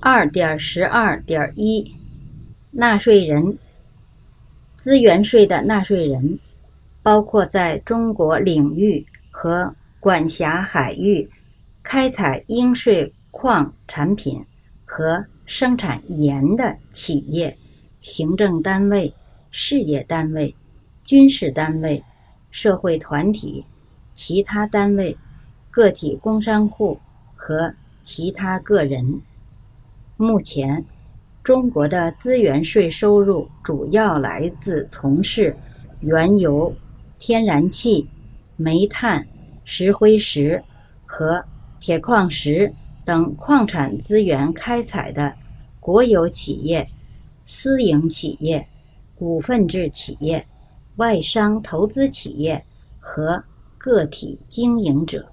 二点十二点一，纳税人。资源税的纳税人，包括在中国领域和管辖海域开采应税矿产品和生产盐的企业、行政单位、事业单位、军事单位、社会团体、其他单位、个体工商户和其他个人。目前。中国的资源税收入主要来自从事原油、天然气、煤炭、石灰石和铁矿石等矿产资源开采的国有企业、私营企业、股份制企业、外商投资企业和个体经营者。